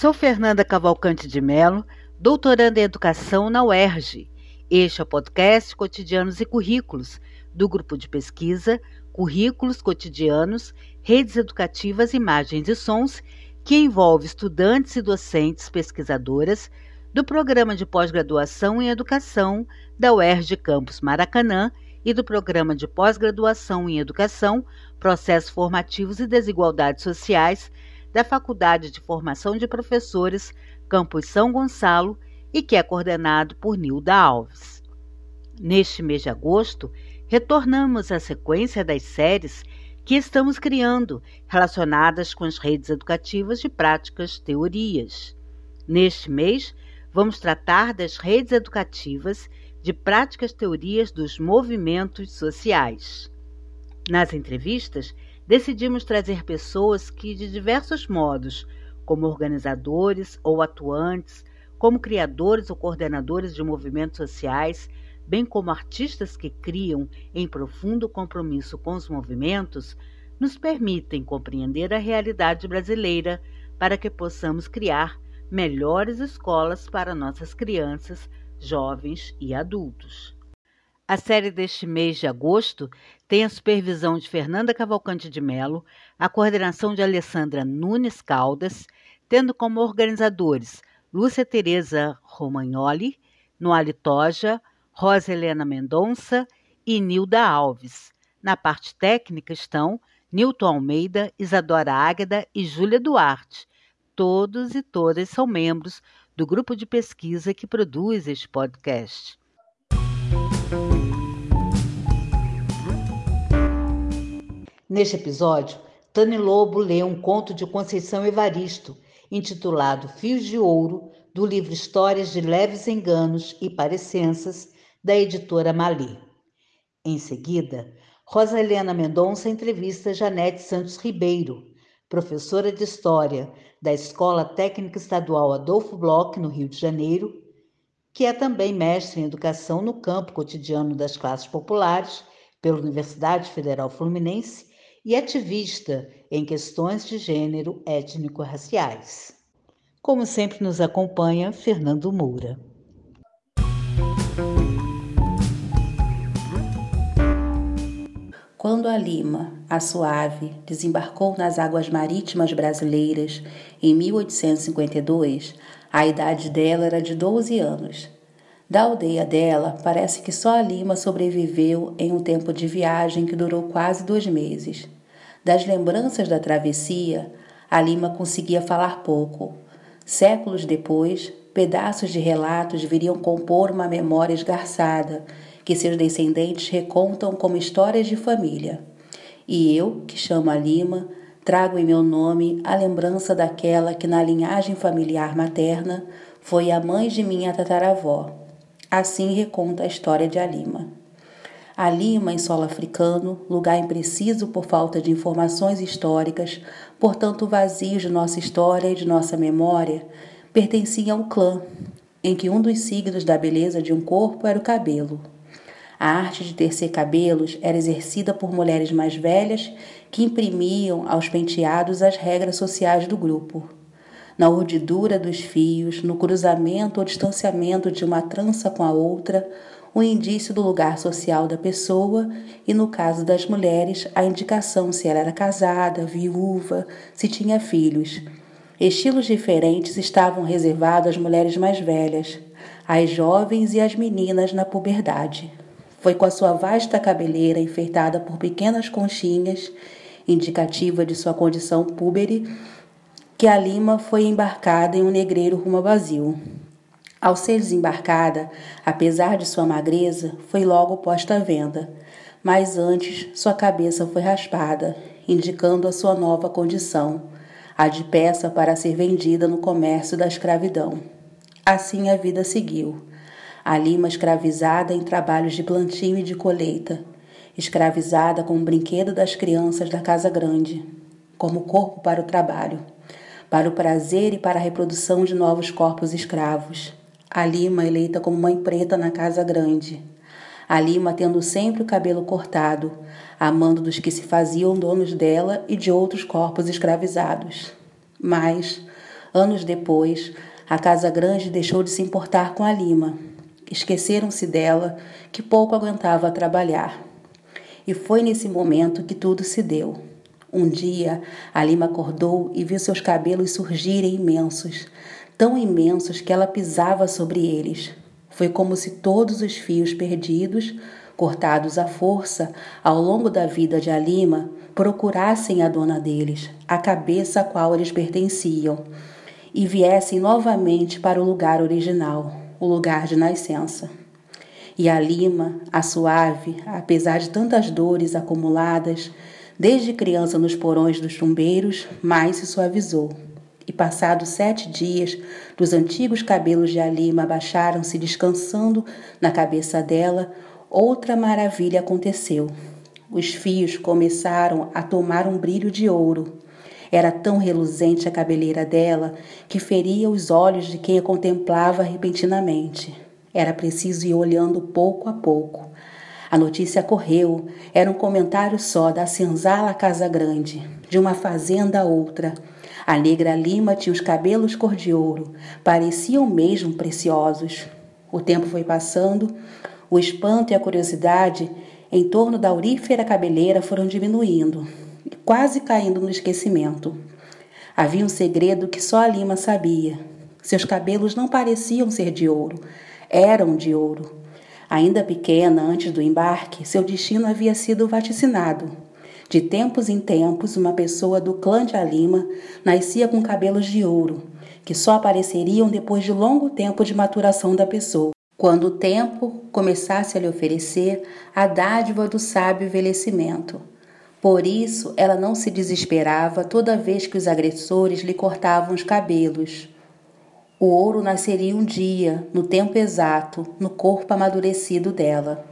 Sou Fernanda Cavalcante de Melo, doutoranda em Educação na UERJ. Este é o podcast Cotidianos e Currículos, do grupo de pesquisa Currículos Cotidianos, Redes Educativas, Imagens e Sons, que envolve estudantes e docentes pesquisadoras do Programa de Pós-Graduação em Educação da UERJ Campus Maracanã e do Programa de Pós-Graduação em Educação, Processos Formativos e Desigualdades Sociais da Faculdade de Formação de Professores Campus São Gonçalo e que é coordenado por Nilda Alves. Neste mês de agosto, retornamos à sequência das séries que estamos criando relacionadas com as redes educativas de práticas teorias. Neste mês, vamos tratar das redes educativas de práticas teorias dos movimentos sociais. Nas entrevistas, decidimos trazer pessoas que, de diversos modos, como organizadores ou atuantes, como criadores ou coordenadores de movimentos sociais, bem como artistas que criam em profundo compromisso com os movimentos, nos permitem compreender a realidade brasileira para que possamos criar melhores escolas para nossas crianças, jovens e adultos. A série deste mês de agosto tem a supervisão de Fernanda Cavalcante de Melo, a coordenação de Alessandra Nunes Caldas, tendo como organizadores Lúcia Tereza Romagnoli, Noali Toja, Rosa Helena Mendonça e Nilda Alves. Na parte técnica estão Nilton Almeida, Isadora Águeda e Júlia Duarte. Todos e todas são membros do grupo de pesquisa que produz este podcast. Neste episódio, Tani Lobo lê um conto de Conceição Evaristo, intitulado Fios de Ouro, do livro Histórias de Leves Enganos e Parecenças, da editora Mali. Em seguida, Rosa Helena Mendonça entrevista Janete Santos Ribeiro, professora de História da Escola Técnica Estadual Adolfo Bloch, no Rio de Janeiro, que é também mestre em Educação no campo cotidiano das classes populares pela Universidade Federal Fluminense e ativista em questões de gênero étnico-raciais. Como sempre nos acompanha Fernando Moura. Quando a Lima, a suave, desembarcou nas águas marítimas brasileiras em 1852, a idade dela era de 12 anos. Da aldeia dela, parece que só a Lima sobreviveu em um tempo de viagem que durou quase dois meses. Das lembranças da travessia, a Lima conseguia falar pouco. Séculos depois, pedaços de relatos viriam compor uma memória esgarçada que seus descendentes recontam como histórias de família. E eu, que chamo a Lima, trago em meu nome a lembrança daquela que, na linhagem familiar materna, foi a mãe de minha tataravó. Assim reconta a história de Alima. Alima, em solo africano, lugar impreciso por falta de informações históricas, portanto vazio de nossa história e de nossa memória, pertencia a um clã, em que um dos signos da beleza de um corpo era o cabelo. A arte de tecer cabelos era exercida por mulheres mais velhas que imprimiam aos penteados as regras sociais do grupo. Na urdidura dos fios, no cruzamento ou distanciamento de uma trança com a outra, o indício do lugar social da pessoa e, no caso das mulheres, a indicação se ela era casada, viúva, se tinha filhos. Estilos diferentes estavam reservados às mulheres mais velhas, às jovens e às meninas na puberdade. Foi com a sua vasta cabeleira enfeitada por pequenas conchinhas, indicativa de sua condição púbere, que a Lima foi embarcada em um negreiro rumo ao Brasil. Ao ser desembarcada, apesar de sua magreza, foi logo posta à venda, mas antes sua cabeça foi raspada, indicando a sua nova condição, a de peça para ser vendida no comércio da escravidão. Assim a vida seguiu. A Lima escravizada em trabalhos de plantio e de colheita, escravizada como brinquedo das crianças da casa grande, como corpo para o trabalho, para o prazer e para a reprodução de novos corpos escravos a Lima eleita como mãe preta na casa grande. A Lima tendo sempre o cabelo cortado, amando dos que se faziam donos dela e de outros corpos escravizados. Mas, Anos depois, a Casa Grande deixou de se importar com a Lima. Esqueceram-se dela, que pouco aguentava trabalhar. E foi nesse momento que tudo se deu. Um dia, a Lima acordou e viu seus cabelos surgirem imensos, tão imensos que ela pisava sobre eles. Foi como se todos os fios perdidos, cortados à força ao longo da vida de Alima, procurassem a dona deles, a cabeça a qual eles pertenciam, e viessem novamente para o lugar original, o lugar de nascença. E a Lima, a suave, apesar de tantas dores acumuladas, desde criança nos porões dos chumbeiros, mais se suavizou. Passados sete dias, dos antigos cabelos de Alima abaixaram-se descansando na cabeça dela, outra maravilha aconteceu. Os fios começaram a tomar um brilho de ouro. Era tão reluzente a cabeleira dela que feria os olhos de quem a contemplava repentinamente. Era preciso ir olhando pouco a pouco. A notícia correu, era um comentário só da senzala Casa Grande, de uma fazenda a outra. A negra Lima tinha os cabelos cor de ouro, pareciam mesmo preciosos. O tempo foi passando, o espanto e a curiosidade em torno da aurífera cabeleira foram diminuindo, quase caindo no esquecimento. Havia um segredo que só a Lima sabia. Seus cabelos não pareciam ser de ouro, eram de ouro. Ainda pequena, antes do embarque, seu destino havia sido vaticinado. De tempos em tempos, uma pessoa do clã de Alima nascia com cabelos de ouro, que só apareceriam depois de longo tempo de maturação da pessoa, quando o tempo começasse a lhe oferecer a dádiva do sábio envelhecimento. Por isso, ela não se desesperava toda vez que os agressores lhe cortavam os cabelos o ouro nasceria um dia, no tempo exato, no corpo amadurecido dela.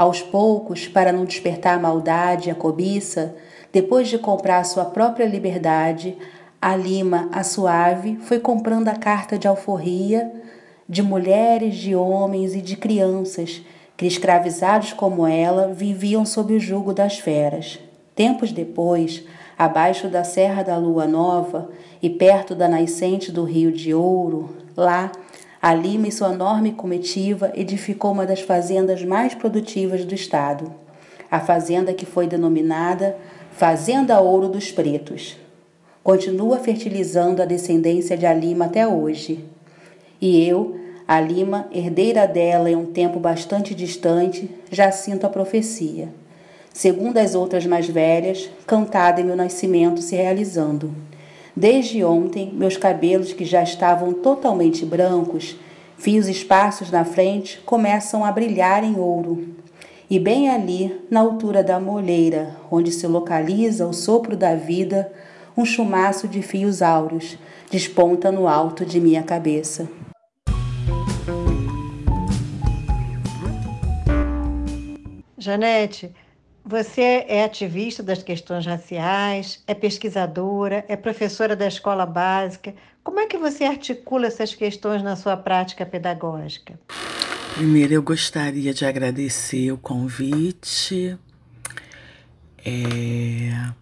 Aos poucos, para não despertar a maldade e a cobiça, depois de comprar sua própria liberdade, a Lima, a suave, foi comprando a carta de alforria de mulheres, de homens e de crianças que, escravizados como ela, viviam sob o jugo das feras. Tempos depois, abaixo da Serra da Lua Nova e perto da nascente do Rio de Ouro, lá, Lima e sua enorme comitiva edificou uma das fazendas mais produtivas do estado, a fazenda que foi denominada Fazenda Ouro dos Pretos. Continua fertilizando a descendência de Alima até hoje. E eu, a Lima, herdeira dela em um tempo bastante distante, já sinto a profecia segundo as outras mais velhas, cantada em meu nascimento se realizando. Desde ontem, meus cabelos, que já estavam totalmente brancos, fios esparsos na frente, começam a brilhar em ouro. E bem ali, na altura da molheira, onde se localiza o sopro da vida, um chumaço de fios áureos desponta no alto de minha cabeça. Janete, você é ativista das questões raciais, é pesquisadora, é professora da escola básica. Como é que você articula essas questões na sua prática pedagógica? Primeiro, eu gostaria de agradecer o convite. É,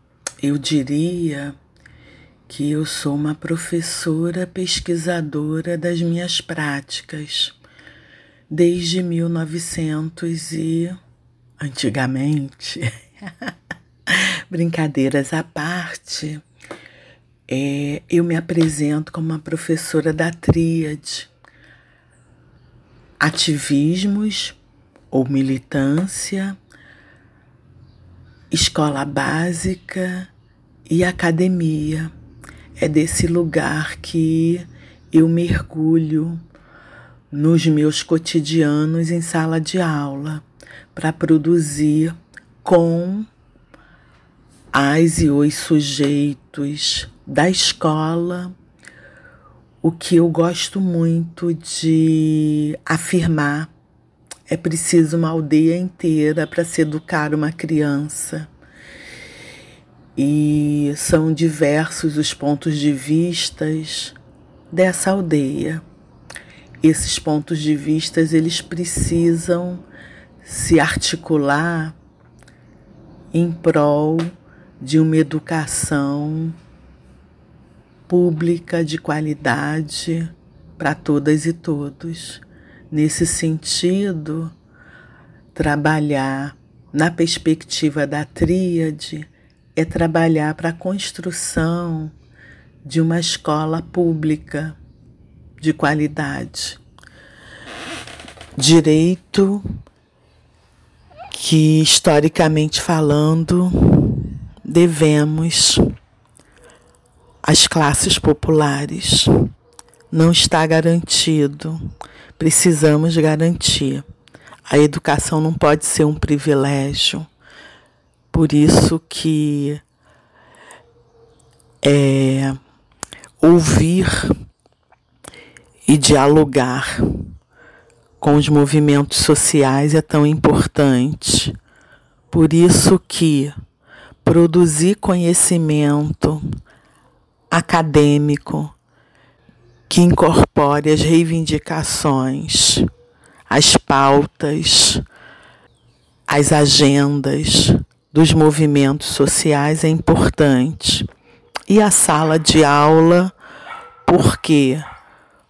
eu diria que eu sou uma professora pesquisadora das minhas práticas desde 1900 e antigamente, brincadeiras à parte, é, eu me apresento como uma professora da tríade. Ativismos ou militância, escola básica e academia. É desse lugar que eu mergulho nos meus cotidianos em sala de aula para produzir com as e os sujeitos da escola o que eu gosto muito de afirmar. É preciso uma aldeia inteira para se educar uma criança. E são diversos os pontos de vistas dessa aldeia. Esses pontos de vistas eles precisam se articular em prol de uma educação pública de qualidade para todas e todos. Nesse sentido, trabalhar na perspectiva da tríade é trabalhar para a construção de uma escola pública de qualidade. Direito que, historicamente falando, devemos às classes populares. Não está garantido, precisamos garantir. A educação não pode ser um privilégio. Por isso que é, ouvir e dialogar com os movimentos sociais é tão importante. Por isso que produzir conhecimento acadêmico que incorpore as reivindicações, as pautas, as agendas dos movimentos sociais é importante. E a sala de aula, por quê?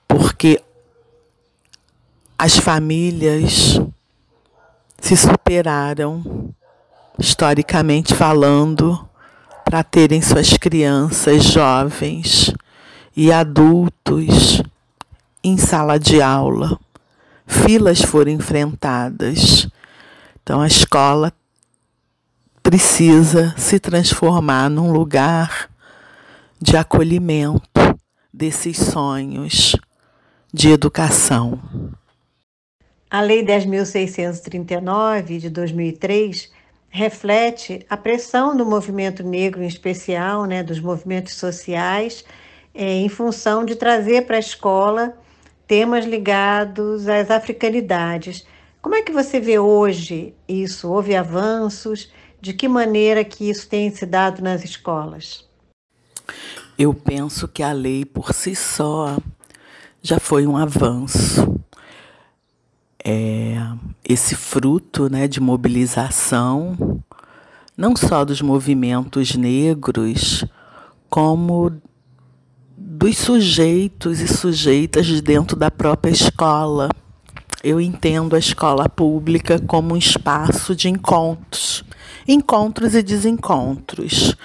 Porque as famílias se superaram, historicamente falando, para terem suas crianças jovens e adultos em sala de aula. Filas foram enfrentadas. Então a escola precisa se transformar num lugar de acolhimento desses sonhos de educação. A Lei 10.639 de 2003 reflete a pressão do movimento negro, em especial, né, dos movimentos sociais, é, em função de trazer para a escola temas ligados às africanidades. Como é que você vê hoje isso? Houve avanços? De que maneira que isso tem se dado nas escolas? Eu penso que a lei por si só já foi um avanço. É, esse fruto né, de mobilização, não só dos movimentos negros, como dos sujeitos e sujeitas de dentro da própria escola. Eu entendo a escola pública como um espaço de encontros, encontros e desencontros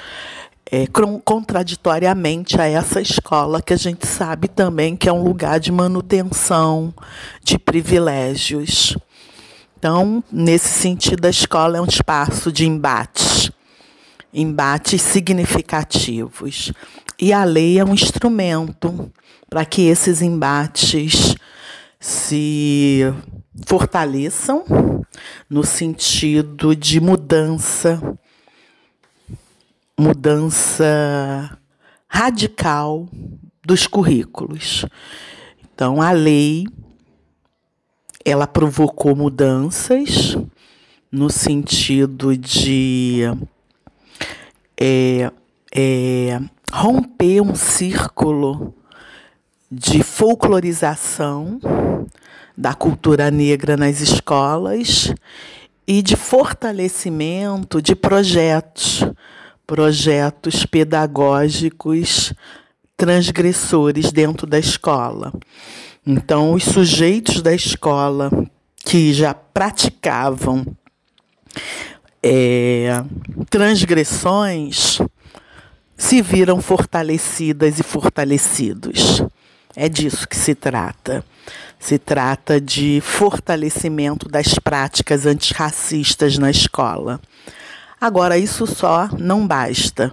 é, contraditoriamente a essa escola, que a gente sabe também que é um lugar de manutenção de privilégios. Então, nesse sentido, a escola é um espaço de embates, embates significativos. E a lei é um instrumento para que esses embates se fortaleçam no sentido de mudança mudança radical dos currículos. Então, a lei ela provocou mudanças no sentido de é, é, romper um círculo de folclorização da cultura negra nas escolas e de fortalecimento de projetos projetos pedagógicos transgressores dentro da escola. Então, os sujeitos da escola que já praticavam é, transgressões se viram fortalecidas e fortalecidos. É disso que se trata. Se trata de fortalecimento das práticas antirracistas na escola. Agora, isso só não basta.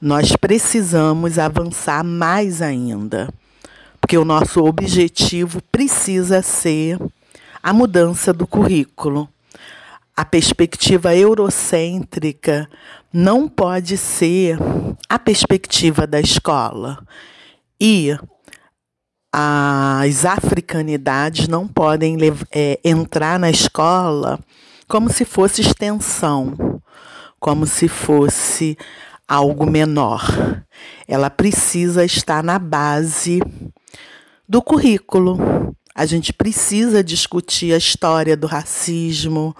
Nós precisamos avançar mais ainda, porque o nosso objetivo precisa ser a mudança do currículo. A perspectiva eurocêntrica não pode ser a perspectiva da escola. E as africanidades não podem é, entrar na escola como se fosse extensão como se fosse algo menor. Ela precisa estar na base do currículo. A gente precisa discutir a história do racismo,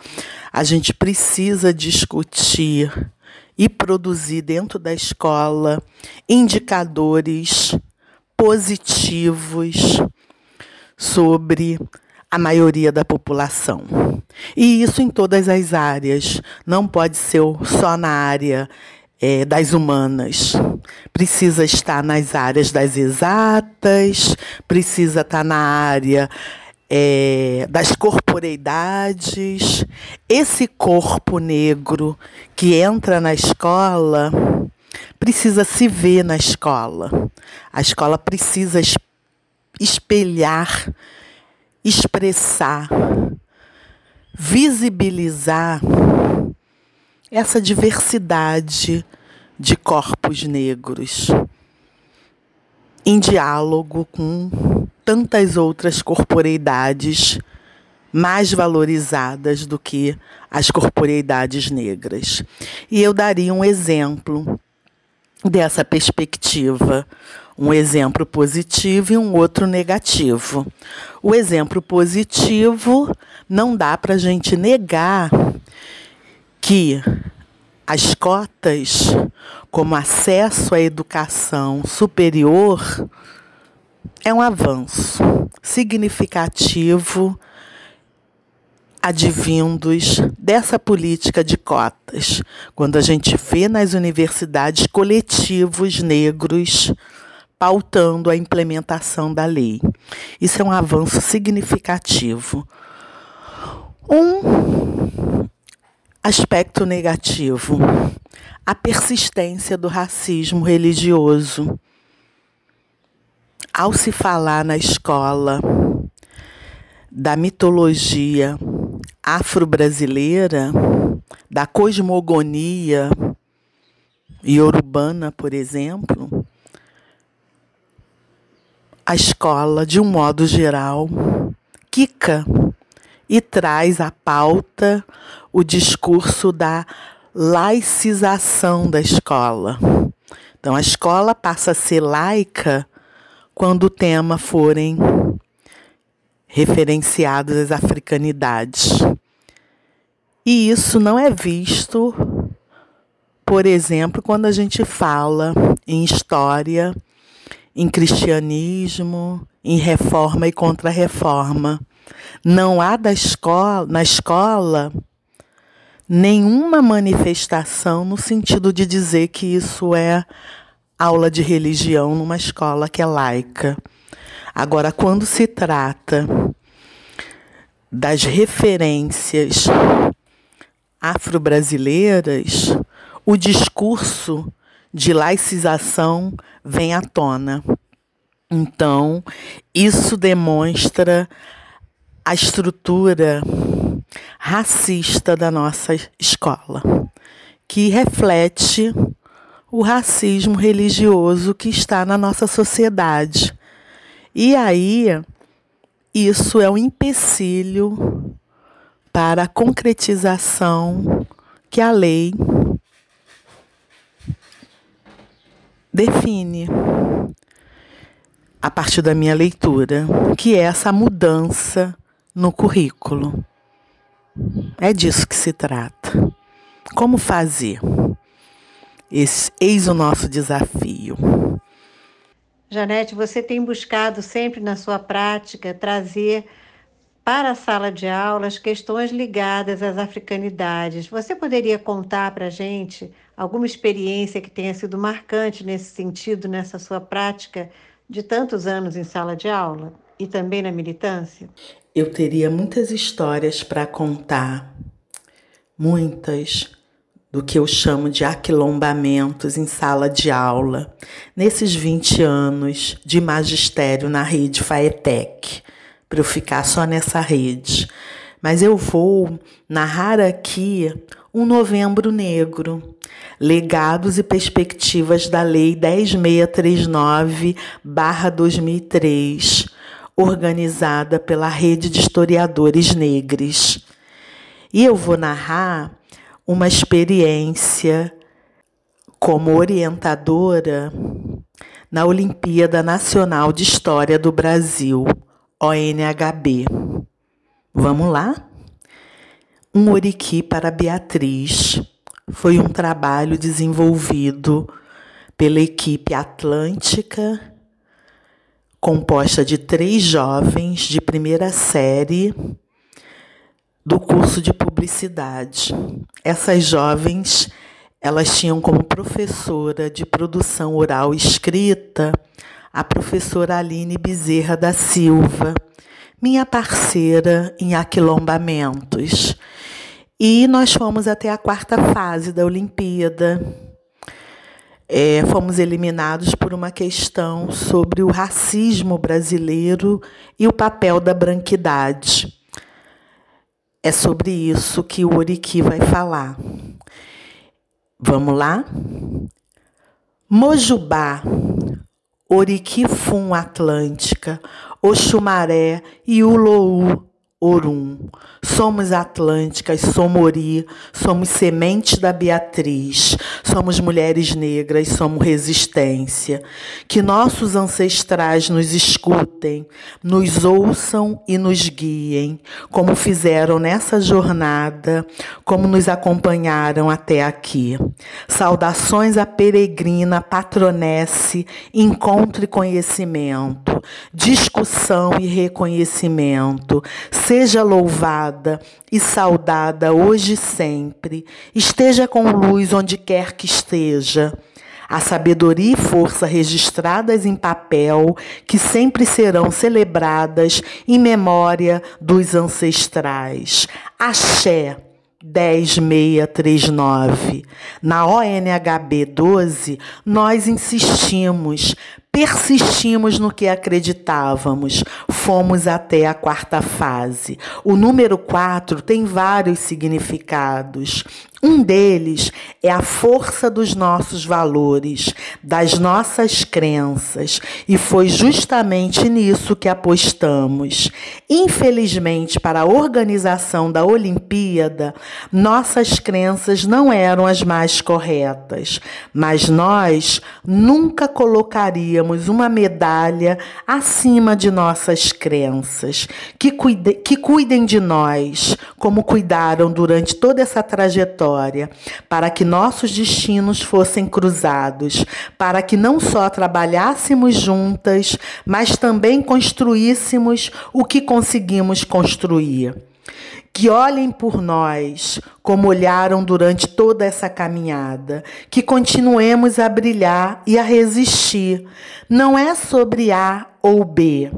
a gente precisa discutir e produzir dentro da escola indicadores positivos sobre a maioria da população. E isso em todas as áreas, não pode ser só na área é, das humanas. Precisa estar nas áreas das exatas, precisa estar na área é, das corporeidades. Esse corpo negro que entra na escola precisa se ver na escola. A escola precisa espelhar, expressar, visibilizar essa diversidade de corpos negros em diálogo com tantas outras corporeidades mais valorizadas do que as corporeidades negras. E eu daria um exemplo dessa perspectiva, um exemplo positivo e um outro negativo. O exemplo positivo não dá para a gente negar que as cotas, como acesso à educação superior, é um avanço significativo advindos dessa política de cotas, quando a gente vê nas universidades coletivos negros pautando a implementação da lei. Isso é um avanço significativo. Um aspecto negativo: a persistência do racismo religioso. Ao se falar na escola da mitologia afro-brasileira, da cosmogonia iorubana, por exemplo, a escola, de um modo geral, quica e traz à pauta o discurso da laicização da escola. Então, a escola passa a ser laica quando o tema forem referenciados as africanidades. E isso não é visto, por exemplo, quando a gente fala em história, em cristianismo, em reforma e contra-reforma. Não há da escola, na escola nenhuma manifestação no sentido de dizer que isso é aula de religião numa escola que é laica. Agora, quando se trata das referências afro-brasileiras, o discurso de laicização vem à tona. Então, isso demonstra a estrutura racista da nossa escola, que reflete o racismo religioso que está na nossa sociedade e aí, isso é um empecilho para a concretização que a lei define a partir da minha leitura, que é essa mudança no currículo. É disso que se trata. Como fazer? Esse, eis o nosso desafio. Janete, você tem buscado sempre na sua prática trazer para a sala de aula as questões ligadas às africanidades. Você poderia contar para a gente alguma experiência que tenha sido marcante nesse sentido, nessa sua prática de tantos anos em sala de aula e também na militância? Eu teria muitas histórias para contar, muitas, do que eu chamo de aquilombamentos em sala de aula, nesses 20 anos de magistério na rede FAETEC, para eu ficar só nessa rede. Mas eu vou narrar aqui um Novembro Negro, legados e perspectivas da Lei 10639-2003, organizada pela Rede de Historiadores Negros. E eu vou narrar uma experiência como orientadora na Olimpíada Nacional de História do Brasil, ONHB. Vamos lá? Um oriqui para Beatriz, foi um trabalho desenvolvido pela equipe Atlântica, composta de três jovens de primeira série do curso de publicidade. Essas jovens, elas tinham como professora de produção oral escrita a professora Aline Bezerra da Silva, minha parceira em aquilombamentos. E nós fomos até a quarta fase da Olimpíada. É, fomos eliminados por uma questão sobre o racismo brasileiro e o papel da branquidade. É sobre isso que o Oriki vai falar. Vamos lá? Mojubá, Oriquifum Atlântica, Oxumaré e Ulou Orum. Somos Atlânticas, Somori, somos semente da Beatriz, somos mulheres negras, somos resistência. Que nossos ancestrais nos escutem, nos ouçam e nos guiem, como fizeram nessa jornada, como nos acompanharam até aqui. Saudações à peregrina, patronesse, encontre conhecimento, discussão e reconhecimento Seja louvada e saudada hoje e sempre. Esteja com luz onde quer que esteja. A sabedoria e força registradas em papel, que sempre serão celebradas em memória dos ancestrais. Axé. 10639. Na ONHB 12, nós insistimos persistimos no que acreditávamos, fomos até a quarta fase. O número 4 tem vários significados. Um deles é a força dos nossos valores, das nossas crenças, e foi justamente nisso que apostamos. Infelizmente, para a organização da Olimpíada, nossas crenças não eram as mais corretas, mas nós nunca colocaríamos uma medalha acima de nossas crenças, que, cuide, que cuidem de nós, como cuidaram durante toda essa trajetória para que nossos destinos fossem cruzados, para que não só trabalhássemos juntas, mas também construíssemos o que conseguimos construir. Que olhem por nós como olharam durante toda essa caminhada, que continuemos a brilhar e a resistir. Não é sobre A ou B.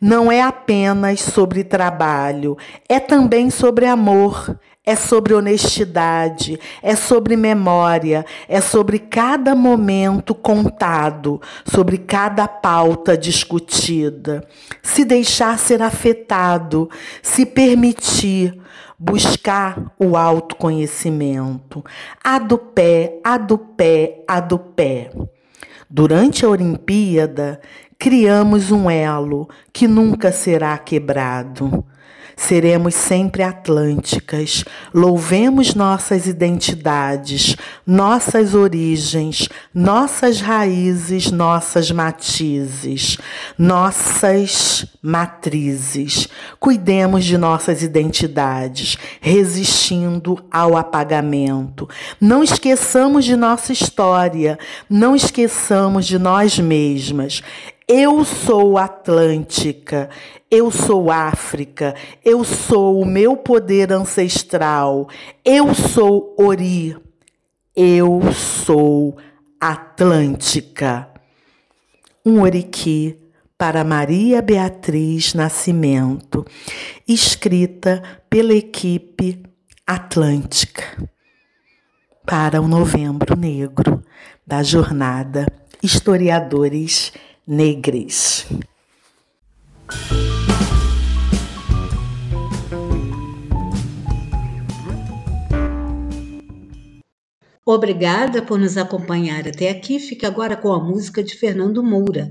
Não é apenas sobre trabalho, é também sobre amor, é sobre honestidade, é sobre memória, é sobre cada momento contado, sobre cada pauta discutida. Se deixar ser afetado, se permitir buscar o autoconhecimento. A do pé, a do pé, a do pé. Durante a Olimpíada, criamos um elo que nunca será quebrado. Seremos sempre atlânticas. Louvemos nossas identidades, nossas origens, nossas raízes, nossas matizes, nossas matrizes. Cuidemos de nossas identidades, resistindo ao apagamento. Não esqueçamos de nossa história, não esqueçamos de nós mesmas. Eu sou Atlântica, eu sou África, eu sou o meu poder ancestral, eu sou Ori, eu sou Atlântica. Um Oriki para Maria Beatriz Nascimento, escrita pela equipe Atlântica, para o Novembro Negro da jornada Historiadores negres. Obrigada por nos acompanhar até aqui. Fique agora com a música de Fernando Moura.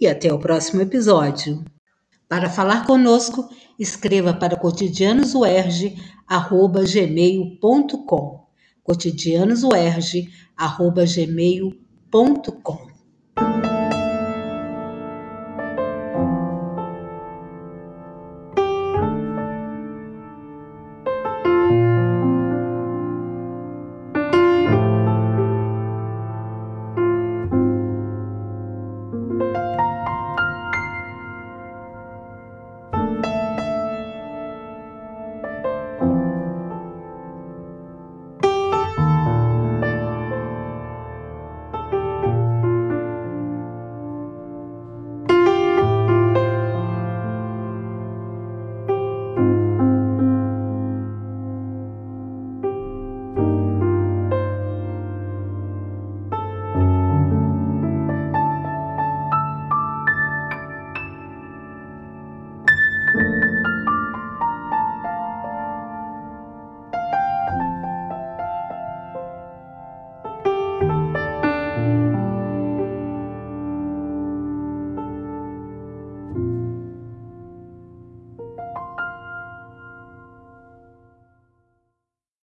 E até o próximo episódio. Para falar conosco, escreva para cotidianosuerge.gmail.com cotidianosuerge.gmail.com